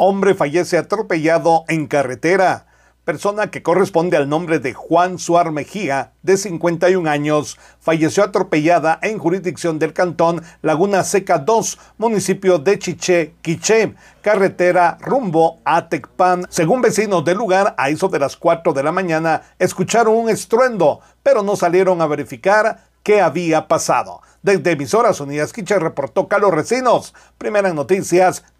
Hombre fallece atropellado en carretera. Persona que corresponde al nombre de Juan Suar Mejía, de 51 años, falleció atropellada en jurisdicción del cantón Laguna Seca 2, municipio de Chiché, Quiché, carretera rumbo a Tecpan. Según vecinos del lugar, a eso de las 4 de la mañana, escucharon un estruendo, pero no salieron a verificar qué había pasado. Desde Emisoras Unidas Quiché reportó Carlos Recinos. Primeras noticias,